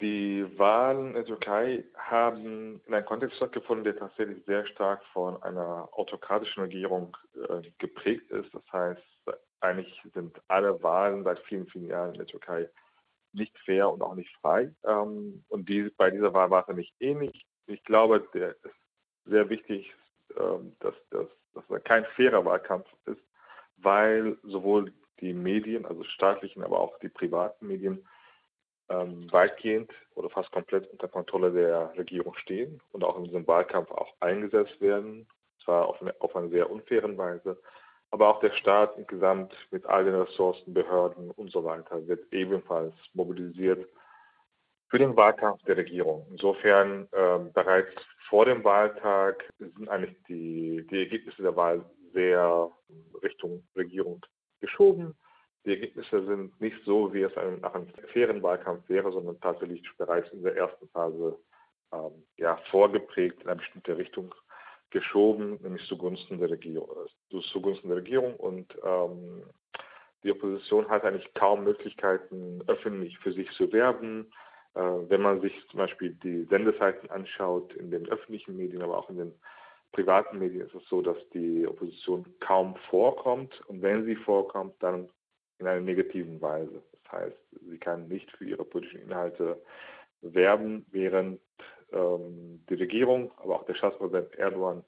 Die Wahlen in der Türkei haben in einem Kontext stattgefunden, der tatsächlich sehr stark von einer autokratischen Regierung äh, geprägt ist. Das heißt, eigentlich sind alle Wahlen seit vielen, vielen Jahren in der Türkei nicht fair und auch nicht frei. Ähm, und die, bei dieser Wahl war es nicht ähnlich. Ich glaube, der ist sehr wichtig, ähm, dass, er kein fairer Wahlkampf ist, weil sowohl die Medien, also staatlichen, aber auch die privaten Medien, ähm, weitgehend oder fast komplett unter Kontrolle der Regierung stehen und auch in diesem Wahlkampf auch eingesetzt werden, zwar auf eine, auf eine sehr unfairen Weise, aber auch der Staat insgesamt mit all den Ressourcen, Behörden und so weiter wird ebenfalls mobilisiert für den Wahlkampf der Regierung. Insofern äh, bereits vor dem Wahltag sind eigentlich die, die Ergebnisse der Wahl sehr Richtung Regierung geschoben. Die Ergebnisse sind nicht so, wie es nach einem fairen Wahlkampf wäre, sondern tatsächlich bereits in der ersten Phase ähm, ja, vorgeprägt in eine bestimmte Richtung geschoben, nämlich zugunsten der Regierung. Äh, zugunsten der Regierung. Und ähm, die Opposition hat eigentlich kaum Möglichkeiten, öffentlich für sich zu werben. Äh, wenn man sich zum Beispiel die Sendezeiten anschaut in den öffentlichen Medien, aber auch in den privaten Medien, ist es so, dass die Opposition kaum vorkommt. Und wenn sie vorkommt, dann in einer negativen Weise. Das heißt, sie kann nicht für ihre politischen Inhalte werben, während ähm, die Regierung, aber auch der Staatspräsident Erdogan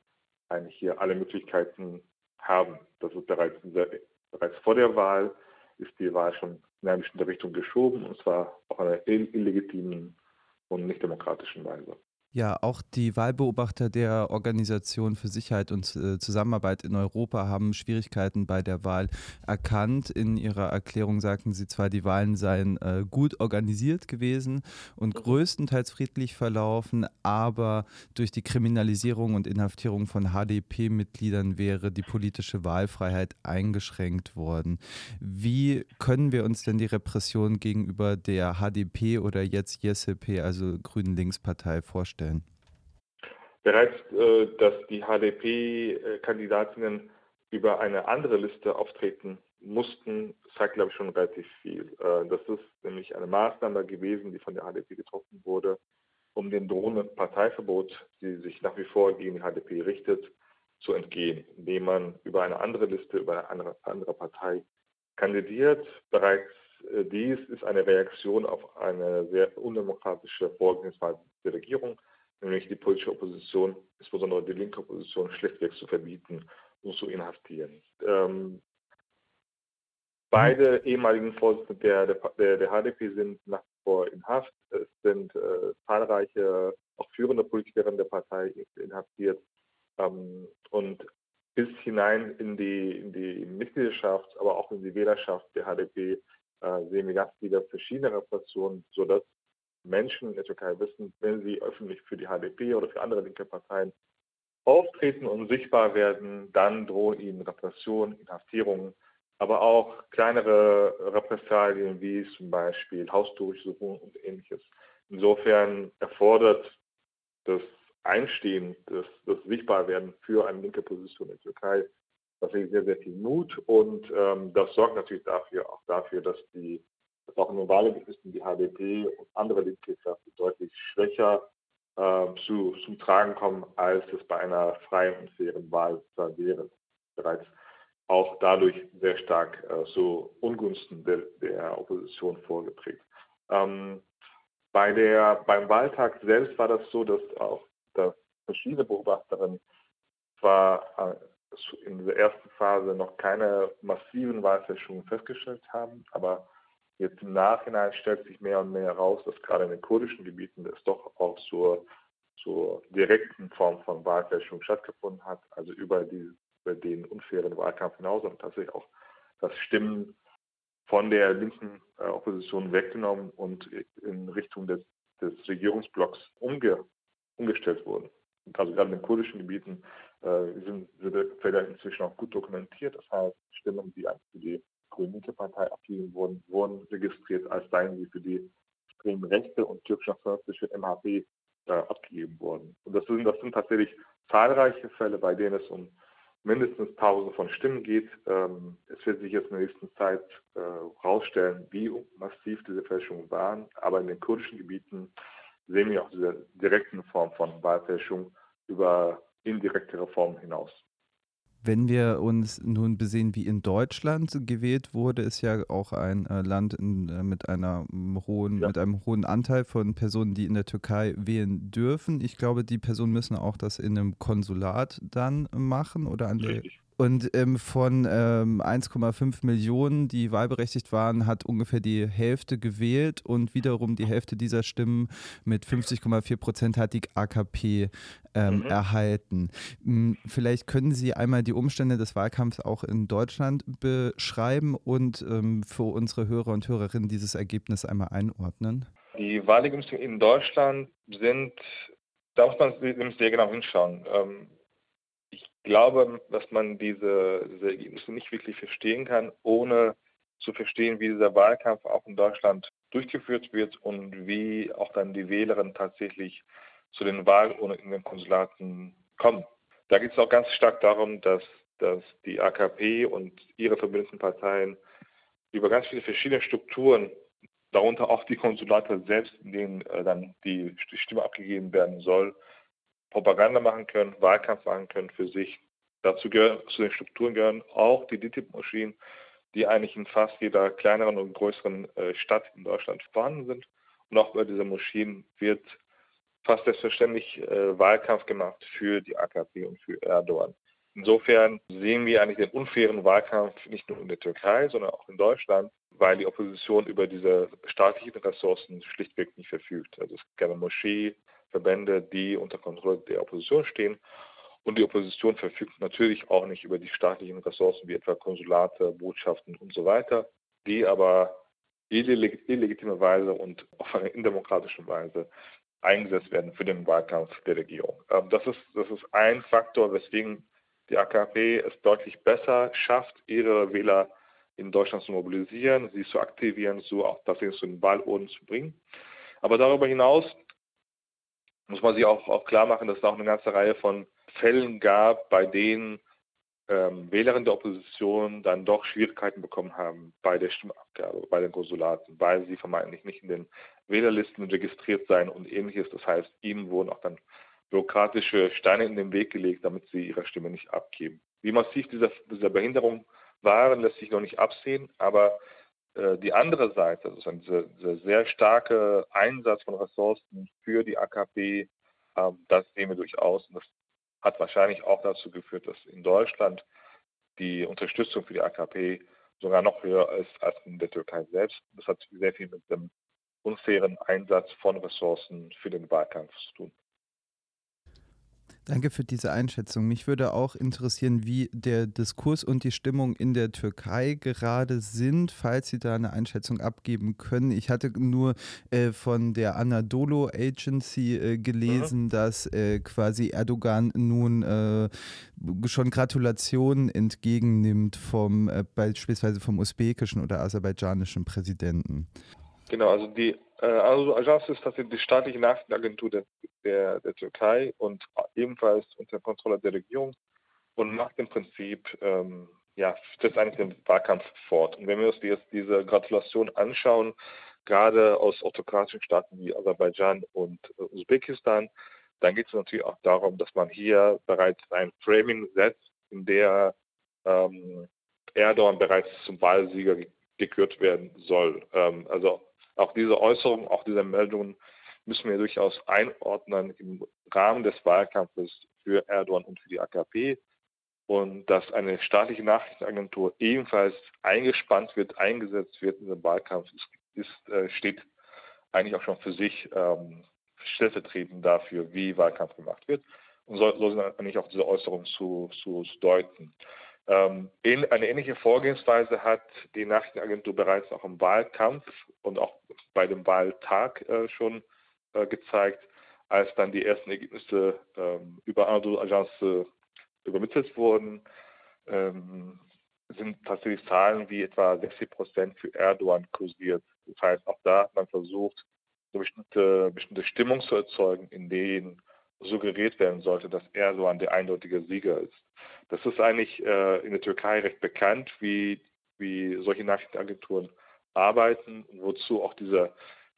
eigentlich hier alle Möglichkeiten haben. Das ist bereits, der, bereits vor der Wahl ist die Wahl schon in eine bestimmte Richtung geschoben und zwar auf einer illegitimen und nicht demokratischen Weise. Ja, auch die Wahlbeobachter der Organisation für Sicherheit und äh, Zusammenarbeit in Europa haben Schwierigkeiten bei der Wahl erkannt. In ihrer Erklärung sagten sie zwar, die Wahlen seien äh, gut organisiert gewesen und mhm. größtenteils friedlich verlaufen, aber durch die Kriminalisierung und Inhaftierung von HDP-Mitgliedern wäre die politische Wahlfreiheit eingeschränkt worden. Wie können wir uns denn die Repression gegenüber der HDP oder jetzt YSP, also Grünen Linkspartei, vorstellen? stellen? Bereits, äh, dass die HDP-Kandidatinnen über eine andere Liste auftreten mussten, zeigt, glaube ich, schon relativ viel. Äh, das ist nämlich eine Maßnahme gewesen, die von der HDP getroffen wurde, um dem drohenden Parteiverbot, die sich nach wie vor gegen die HDP richtet, zu entgehen, indem man über eine andere Liste, über eine andere, Partei kandidiert. Bereits dies ist eine Reaktion auf eine sehr undemokratische Vorgehensweise der Regierung, nämlich die politische Opposition, insbesondere die linke Opposition, schlichtweg zu verbieten und zu inhaftieren. Ähm, beide ehemaligen Vorsitzenden der, der, der, HDP sind nach wie vor in Haft. Es sind äh, zahlreiche, auch führende Politikerinnen der Partei inhaftiert. Ähm, und bis hinein in die, in die Mitgliedschaft, aber auch in die Wählerschaft der HDP äh, sehen wir ganz viele verschiedene Repressionen, sodass Menschen in der Türkei wissen, wenn sie öffentlich für die HDP oder für andere linke Parteien auftreten und sichtbar werden, dann drohen ihnen Repressionen, Inhaftierungen, aber auch kleinere Repressalien wie zum Beispiel Hausdurchsuchungen und ähnliches. Insofern erfordert das Einstehen, das, das Sichtbarwerden für eine linke Position in der Türkei tatsächlich sehr, sehr viel Mut und ähm, das sorgt natürlich dafür, auch dafür, dass die dass auch in normalen Listen die HDP und andere Linkkräfte deutlich schwächer äh, zu, zum Tragen kommen, als es bei einer freien und fairen Wahl wäre. Bereits auch dadurch sehr stark äh, zu Ungunsten der, der Opposition vorgeprägt. Ähm, bei der, beim Wahltag selbst war das so, dass auch dass verschiedene Beobachterinnen zwar äh, in der ersten Phase noch keine massiven Wahlfälschungen festgestellt haben, aber jetzt im Nachhinein stellt sich mehr und mehr heraus, dass gerade in den kurdischen Gebieten es doch auch zur, zur direkten Form von Wahlfälschung stattgefunden hat, also über, die, über den unfairen Wahlkampf hinaus und tatsächlich auch das Stimmen von der linken äh, Opposition weggenommen und in Richtung des, des Regierungsblocks umge, umgestellt wurden. Also gerade in den kurdischen Gebieten äh, sind diese Fälle inzwischen auch gut dokumentiert. Das heißt, Stimmen, die für die Grüne Partei abgegeben wurden, wurden registriert, als seien sie für die extrem rechte und türkisch-nationalistische MHP äh, abgegeben worden. Und das sind, das sind tatsächlich zahlreiche Fälle, bei denen es um mindestens Tausende von Stimmen geht. Ähm, es wird sich jetzt in der nächsten Zeit herausstellen, äh, wie massiv diese Fälschungen waren. Aber in den kurdischen Gebieten sehen wir auch diese direkten Form von Wahlfälschung über indirekte Reformen hinaus. Wenn wir uns nun besehen, wie in Deutschland gewählt wurde, ist ja auch ein äh, Land in, äh, mit, einer hohen, ja. mit einem hohen Anteil von Personen, die in der Türkei wählen dürfen. Ich glaube, die Personen müssen auch das in einem Konsulat dann machen oder an der und ähm, von ähm, 1,5 Millionen, die wahlberechtigt waren, hat ungefähr die Hälfte gewählt und wiederum die Hälfte dieser Stimmen mit 50,4 Prozent hat die AKP ähm, mhm. erhalten. Hm, vielleicht können Sie einmal die Umstände des Wahlkampfs auch in Deutschland beschreiben und ähm, für unsere Hörer und Hörerinnen dieses Ergebnis einmal einordnen. Die Wahlergebnisse in Deutschland sind, da muss man sehr genau hinschauen ähm, glaube, dass man diese, diese Ergebnisse nicht wirklich verstehen kann, ohne zu verstehen, wie dieser Wahlkampf auch in Deutschland durchgeführt wird und wie auch dann die Wählerinnen tatsächlich zu den Wahlen in den Konsulaten kommen. Da geht es auch ganz stark darum, dass, dass die AKP und ihre verbündeten Parteien über ganz viele verschiedene Strukturen, darunter auch die Konsulate selbst, in denen äh, dann die Stimme abgegeben werden soll, Propaganda machen können, Wahlkampf machen können für sich. Dazu gehören, zu den Strukturen gehören auch die DITIB-Maschinen, die eigentlich in fast jeder kleineren und größeren äh, Stadt in Deutschland vorhanden sind. Und auch bei diesen Maschinen wird fast selbstverständlich äh, Wahlkampf gemacht für die AKP und für Erdogan. Insofern sehen wir eigentlich den unfairen Wahlkampf nicht nur in der Türkei, sondern auch in Deutschland, weil die Opposition über diese staatlichen Ressourcen schlichtweg nicht verfügt. Also es gibt keine Moschee, Verbände, die unter Kontrolle der Opposition stehen. Und die Opposition verfügt natürlich auch nicht über die staatlichen Ressourcen wie etwa Konsulate, Botschaften und so weiter, die aber illegitime Weise und auf eine indemokratische Weise eingesetzt werden für den Wahlkampf der Regierung. Ähm, das ist, das ist ein Faktor, weswegen die AKP es deutlich besser schafft, ihre Wähler in Deutschland zu mobilisieren, sie zu aktivieren, so auch tatsächlich zu den Wahlurnen zu bringen. Aber darüber hinaus muss man sich auch, auch klar machen, dass es auch eine ganze Reihe von Fällen gab, bei denen ähm, Wählerinnen der Opposition dann doch Schwierigkeiten bekommen haben bei der Stimmabgabe, bei den Konsulaten, weil sie vermeintlich nicht in den Wählerlisten registriert seien und ähnliches. Das heißt, ihnen wurden auch dann bürokratische Steine in den Weg gelegt, damit sie ihre Stimme nicht abgeben. Wie massiv diese, diese Behinderung waren, lässt sich noch nicht absehen, aber die andere Seite, also dieser, dieser, sehr starke Einsatz von Ressourcen für die AKP, äh, das sehen wir durchaus. Und das hat wahrscheinlich auch dazu geführt, dass in Deutschland die Unterstützung für die AKP sogar noch höher ist als in der Türkei selbst. Das hat sehr viel mit dem unfairen Einsatz von Ressourcen für den Wahlkampf zu tun. Danke für diese Einschätzung. Mich würde auch interessieren, wie der Diskurs und die Stimmung in der Türkei gerade sind, falls Sie da eine Einschätzung abgeben können. Ich hatte nur äh, von der Anadolu Agency äh, gelesen, mhm. dass äh, quasi Erdogan nun äh, schon Gratulationen entgegennimmt vom äh, beispielsweise vom usbekischen oder aserbaidschanischen Präsidenten. Genau, also die also Agence ist tatsächlich die staatliche Nachrichtenagentur der, der, der, Türkei und ebenfalls unter Kontrolle der Regierung und macht im Prinzip ähm, ja, das eigentlich den Wahlkampf fort. Und wenn wir uns jetzt diese Gratulation anschauen, gerade aus autokratischen Staaten wie Aserbaidschan und äh, Usbekistan, dann geht es natürlich auch darum, dass man hier bereits ein Framing setzt, in der ähm, Erdogan bereits zum Wahlsieger gekürt werden soll. Ähm, also auch diese Äußerungen, auch diese Meldungen müssen wir durchaus einordnen im Rahmen des Wahlkampfes für Erdogan und für die AKP. Und dass eine staatliche Nachrichtenagentur ebenfalls eingespannt wird, eingesetzt wird in den Wahlkampf, ist, ist, äh, steht eigentlich auch schon für sich ähm, stellvertretend dafür, wie Wahlkampf gemacht wird. Und so, so sind eigentlich auch diese Äußerungen zu, zu, zu deuten. Ähm, eine ähnliche Vorgehensweise hat die Nachrichtenagentur bereits auch im Wahlkampf und auch bei dem Wahltag äh, schon äh, gezeigt, als dann die ersten Ergebnisse ähm, über Anadolu Agence äh, übermittelt wurden, ähm, sind tatsächlich Zahlen wie etwa 60 Prozent für Erdogan kursiert. Das heißt, auch da hat man versucht, eine bestimmte, bestimmte Stimmung zu erzeugen, in denen suggeriert werden sollte, dass Erdogan der eindeutige Sieger ist. Das ist eigentlich äh, in der Türkei recht bekannt, wie, wie solche Nachrichtenagenturen arbeiten und wozu auch diese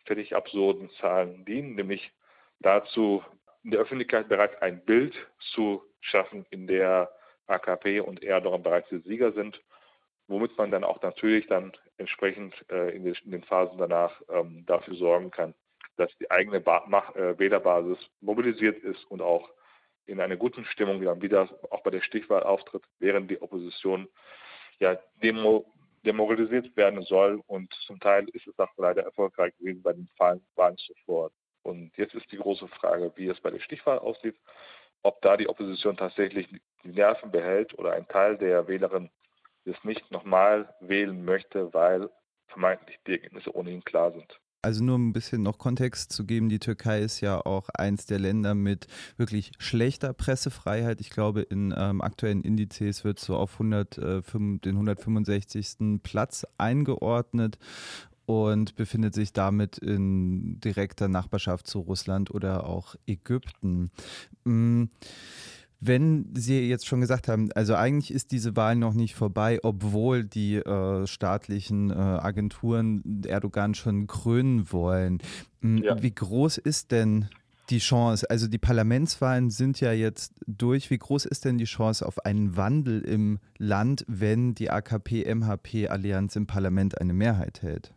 völlig absurden Zahlen dienen, nämlich dazu, in der Öffentlichkeit bereits ein Bild zu schaffen, in der AKP und Erdogan bereits die Sieger sind, womit man dann auch natürlich dann entsprechend äh, in, den, in, den, Phasen danach ähm, dafür sorgen kann, dass die eigene äh, Wählerbasis mobilisiert ist und auch in einer guten Stimmung wieder auch bei der Stichwahl auftritt, während die Opposition ja demo demoralisiert werden soll. Und zum Teil ist es auch leider erfolgreich gewesen bei den Wahlen zuvor. Und jetzt ist die große Frage, wie es bei der Stichwahl aussieht, ob da die Opposition tatsächlich die Nerven behält oder ein Teil der Wählerinnen es nicht nochmal wählen möchte, weil vermeintlich die Ergebnisse ohnehin klar sind. Also nur ein bisschen noch Kontext zu geben, die Türkei ist ja auch eins der Länder mit wirklich schlechter Pressefreiheit. Ich glaube, in ähm, aktuellen Indizes wird so auf 100, äh, den 165. Platz eingeordnet und befindet sich damit in direkter Nachbarschaft zu Russland oder auch Ägypten. Mhm. Wenn Sie jetzt schon gesagt haben, also eigentlich ist diese Wahl noch nicht vorbei, obwohl die äh, staatlichen äh, Agenturen Erdogan schon krönen wollen. Hm, ja. Wie groß ist denn die Chance? Also die Parlamentswahlen sind ja jetzt durch. Wie groß ist denn die Chance auf einen Wandel im Land, wenn die AKP-MHP-Allianz im Parlament eine Mehrheit hält?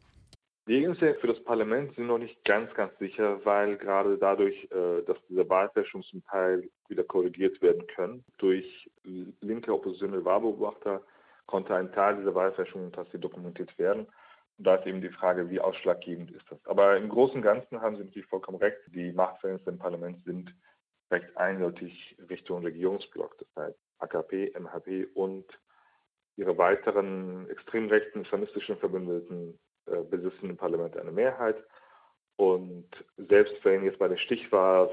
Die Ergebnisse für das Parlament sind noch nicht ganz, ganz sicher, weil gerade dadurch, äh, dass diese Wahlfälschungen zum Teil wieder korrigiert werden können, durch linke oppositionelle Wahlbeobachter konnte ein Teil dieser Wahlfälschungen tatsächlich dokumentiert werden. Und da ist eben die Frage, wie ausschlaggebend ist das. Aber im Großen und Ganzen haben Sie natürlich vollkommen recht. Die Machtverhältnisse im Parlament sind recht eindeutig Richtung Regierungsblock. Das heißt AKP, MHP und ihre weiteren extrem rechten islamistischen Verbündeten äh, besitzen im Parlament eine Mehrheit. Und selbst wenn jetzt bei der Stichwahl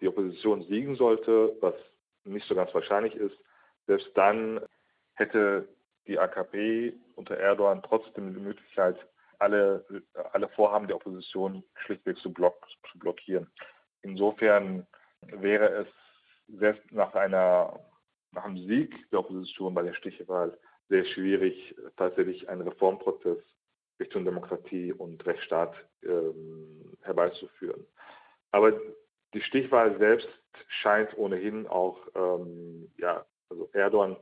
die Opposition siegen sollte, was nicht so ganz wahrscheinlich ist, selbst dann hätte die AKP unter Erdogan trotzdem die Möglichkeit, alle, alle Vorhaben der Opposition schlichtweg zu, block, zu blockieren. Insofern wäre es selbst nach, einer, nach einem Sieg der Opposition bei der Stichwahl sehr schwierig, tatsächlich einen Reformprozess Richtung Demokratie und Rechtsstaat ähm, herbeizuführen. Aber die Stichwahl selbst scheint ohnehin auch, ähm, ja, also Erdogan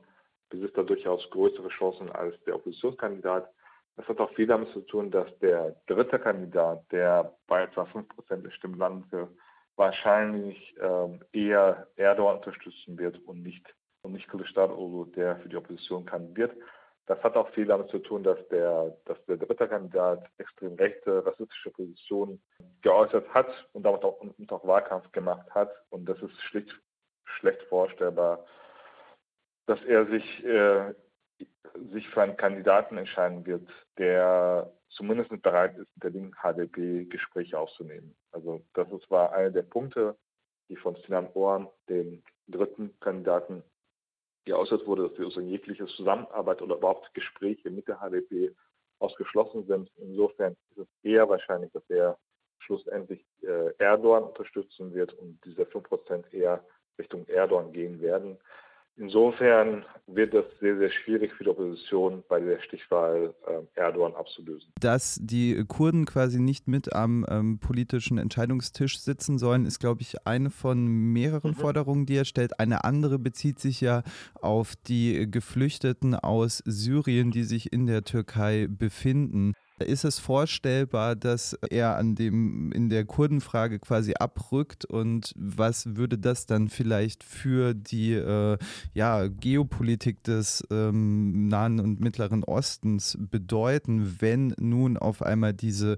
besitzt da durchaus größere Chancen als der Oppositionskandidat. Das hat auch viel damit zu tun, dass der dritte Kandidat, der bei etwa 5% der Stimmen landete, wahrscheinlich ähm, eher Erdogan unterstützen wird und nicht, und nicht Kılıçdaroğlu, der für die Opposition kandidiert. Das hat auch viel damit zu tun, dass der, dass der dritte Kandidat extrem rechte, rassistische Positionen geäußert hat und damit auch, und auch Wahlkampf gemacht hat. Und das ist schlicht schlecht vorstellbar, dass er sich, äh, sich für einen Kandidaten entscheiden wird, der zumindest nicht bereit ist, mit der linken HDP Gespräche aufzunehmen. Also das war einer der Punkte, die von Sinan Ohren, dem dritten Kandidaten, geäußert wurde, dass wir jegliche Zusammenarbeit oder überhaupt Gespräche mit der HDP ausgeschlossen sind. Insofern ist es eher wahrscheinlich, dass er schlussendlich äh, Erdogan unterstützen wird und diese 5% eher Richtung Erdogan gehen werden. Insofern wird es sehr, sehr schwierig für die Opposition bei der Stichwahl äh, Erdogan abzulösen. Dass die Kurden quasi nicht mit am ähm, politischen Entscheidungstisch sitzen sollen, ist, glaube ich, eine von mehreren mhm. Forderungen, die er stellt. Eine andere bezieht sich ja auf die Geflüchteten aus Syrien, die sich in der Türkei befinden. Ist es vorstellbar, dass er an dem in der Kurdenfrage quasi abrückt? Und was würde das dann vielleicht für die äh, ja, Geopolitik des ähm, Nahen und Mittleren Ostens bedeuten, wenn nun auf einmal diese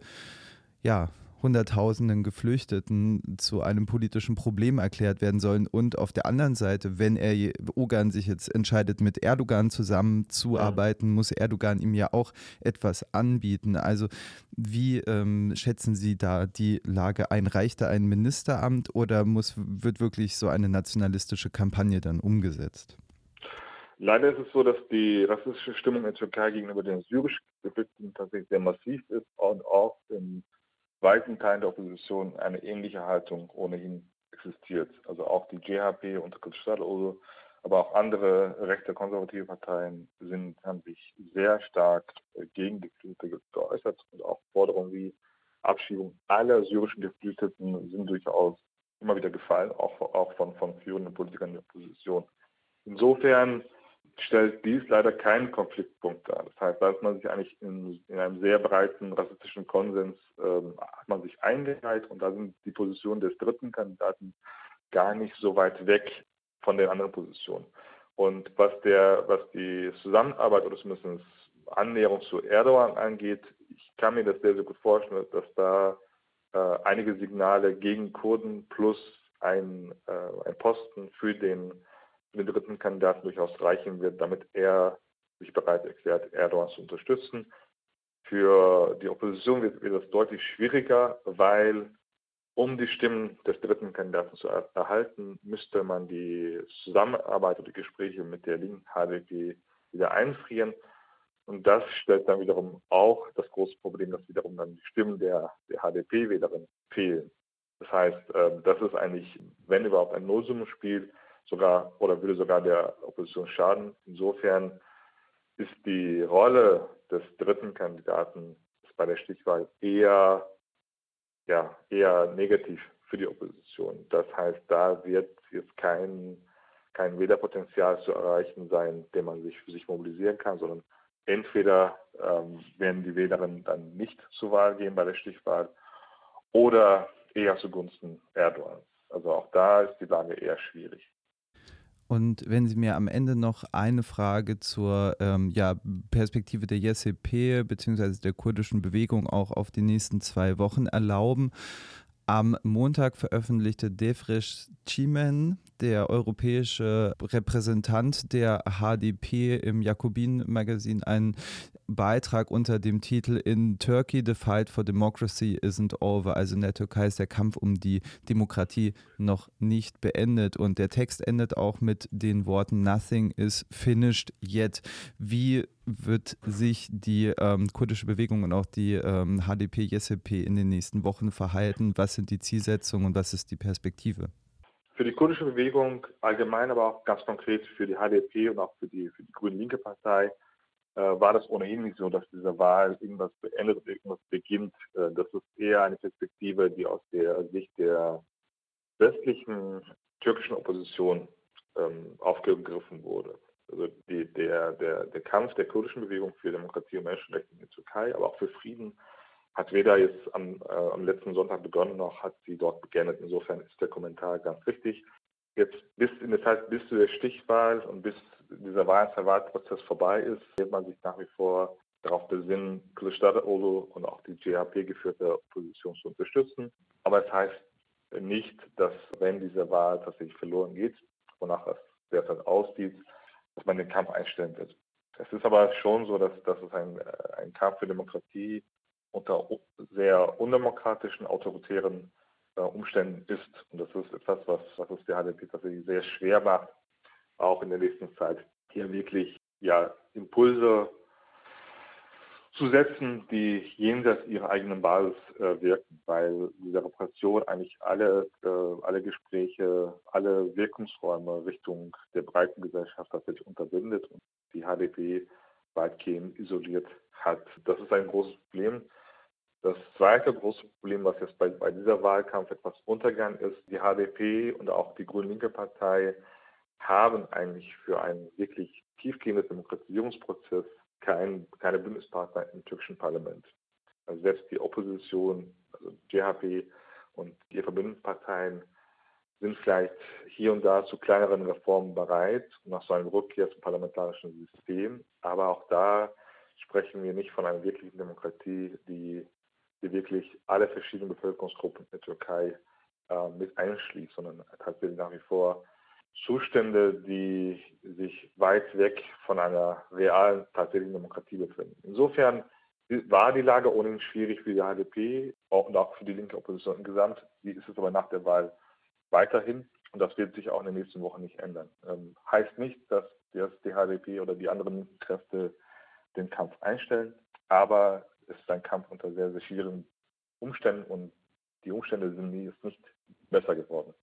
ja, Hunderttausenden Geflüchteten zu einem politischen Problem erklärt werden sollen. Und auf der anderen Seite, wenn er Ogan sich jetzt entscheidet, mit Erdogan zusammenzuarbeiten, ja. muss Erdogan ihm ja auch etwas anbieten. Also wie ähm, schätzen Sie da die Lage ein? Reicht da ein Ministeramt oder muss, wird wirklich so eine nationalistische Kampagne dann umgesetzt? Leider ist es so, dass die rassistische Stimmung in der Türkei gegenüber den syrischen Geflüchteten tatsächlich sehr massiv ist und auch im weiten Teilen der Opposition eine ähnliche Haltung ohnehin existiert. Also auch die GHP unter Kılıçdaroğlu, aber auch andere rechte konservative Parteien sind, haben sich sehr stark äh, gegen Geflüchtete geäußert und auch Forderungen wie Abschiebung aller syrischen Geflüchteten sind durchaus immer wieder gefallen, auch, auch von, von führenden Politikern der Opposition. Insofern stellt dies leider keinen Konfliktpunkt dar. Das heißt, da ist man sich eigentlich in, in einem sehr breiten rassistischen Konsens, ähm, hat man sich eingereiht und da sind die Positionen des dritten Kandidaten gar nicht so weit weg von den anderen Positionen. Und was der, was die Zusammenarbeit oder zumindest Annäherung zu Erdogan angeht, ich kann mir das sehr, sehr gut vorstellen, dass da äh, einige Signale gegen Kurden plus ein, äh, ein Posten für den den dritten Kandidaten durchaus reichen wird, damit er sich bereit erklärt, Erdogan zu unterstützen. Für die Opposition wird, wird das deutlich schwieriger, weil um die Stimmen des dritten Kandidaten zu er erhalten, müsste man die Zusammenarbeit und die Gespräche mit der linken HDP wieder einfrieren. Und das stellt dann wiederum auch das große Problem, dass wiederum dann die Stimmen der, der HDP-Wählerin fehlen. Das heißt, ähm, das ist eigentlich, wenn überhaupt, ein Nullsummenspiel sogar oder würde sogar der Opposition schaden. Insofern ist die Rolle des dritten Kandidaten bei der Stichwahl eher, ja, eher negativ für die Opposition. Das heißt, da wird jetzt kein, kein Wählerpotenzial zu erreichen sein, den man sich für sich mobilisieren kann, sondern entweder ähm, werden die Wählerinnen dann nicht zur Wahl gehen bei der Stichwahl oder eher zugunsten Erdogans. Also auch da ist die Lage eher schwierig. Und wenn Sie mir am Ende noch eine Frage zur ähm, ja, Perspektive der YSCP bzw. der kurdischen Bewegung auch auf die nächsten zwei Wochen erlauben. Am Montag veröffentlichte Defresh Chimen, der europäische Repräsentant der HDP im Jakobin-Magazin, einen Beitrag unter dem Titel In Turkey the fight for democracy isn't over. Also in der Türkei ist der Kampf um die Demokratie noch nicht beendet. Und der Text endet auch mit den Worten Nothing is finished yet. Wie wird sich die ähm, kurdische Bewegung und auch die ähm, HDP-YSP in den nächsten Wochen verhalten? Was sind die Zielsetzungen und was ist die Perspektive? Für die kurdische Bewegung allgemein, aber auch ganz konkret für die HDP und auch für die, für die Grüne-Linke Partei äh, war das ohnehin nicht so, dass diese Wahl irgendwas beendet irgendwas beginnt. Äh, das ist eher eine Perspektive, die aus der Sicht der westlichen türkischen Opposition ähm, aufgegriffen wurde. Also die, der, der, der Kampf der kurdischen Bewegung für Demokratie und Menschenrechte in der Türkei, aber auch für Frieden, hat weder jetzt am, äh, am letzten Sonntag begonnen, noch hat sie dort beendet. Insofern ist der Kommentar ganz richtig. Jetzt bis in der Zeit bis zu der Stichwahl und bis dieser Wahlprozess vorbei ist, wird man sich nach wie vor darauf besinnen, Kılıçdaroğlu und auch die GHP geführte Opposition zu unterstützen. Aber es heißt nicht, dass wenn diese Wahl tatsächlich verloren geht, wonach es derzeit aussieht, dass man den Kampf einstellen wird. Es ist aber schon so, dass, dass es ein, äh, ein Kampf für Demokratie unter sehr undemokratischen, autoritären äh, Umständen ist. Und das ist etwas, was, was es der HDP tatsächlich sehr schwer macht, auch in der nächsten Zeit hier wirklich ja, Impulse zu setzen, die jenseits ihrer eigenen Basis äh, wirken, weil diese Repression eigentlich alle, äh, alle Gespräche, alle Wirkungsräume Richtung der breiten Gesellschaft tatsächlich unterbindet und die HDP weitgehend isoliert hat. Das ist ein großes Problem. Das zweite große Problem, was jetzt bei, bei dieser Wahlkampf etwas untergegangen ist, die HDP und auch die Grün-Linke Partei haben eigentlich für einen wirklich tiefgehenden Demokratisierungsprozess kein, keine Bündnispartner im türkischen Parlament. Also selbst die Opposition, also GHP und die Verbündnisparteien sind vielleicht hier und da zu kleineren Reformen bereit, nach so einem Rückkehr zum parlamentarischen System. Aber auch da sprechen wir nicht von einer wirklichen Demokratie, die, die wirklich alle verschiedenen Bevölkerungsgruppen in der Türkei äh, mit einschließt, sondern tatsächlich nach wie vor Zustände, die sich weit weg von einer realen, tatsächlichen Demokratie befinden. Insofern war die Lage ohnehin schwierig für die HDP und auch für die linke Opposition insgesamt. Die ist es aber nach der Wahl weiterhin und das wird sich auch in den nächsten Wochen nicht ändern. Ähm, heißt nicht, dass die HDP oder die anderen Kräfte den Kampf einstellen, aber es ist ein Kampf unter sehr, sehr schwierigen Umständen und die Umstände sind nie, ist nicht besser geworden.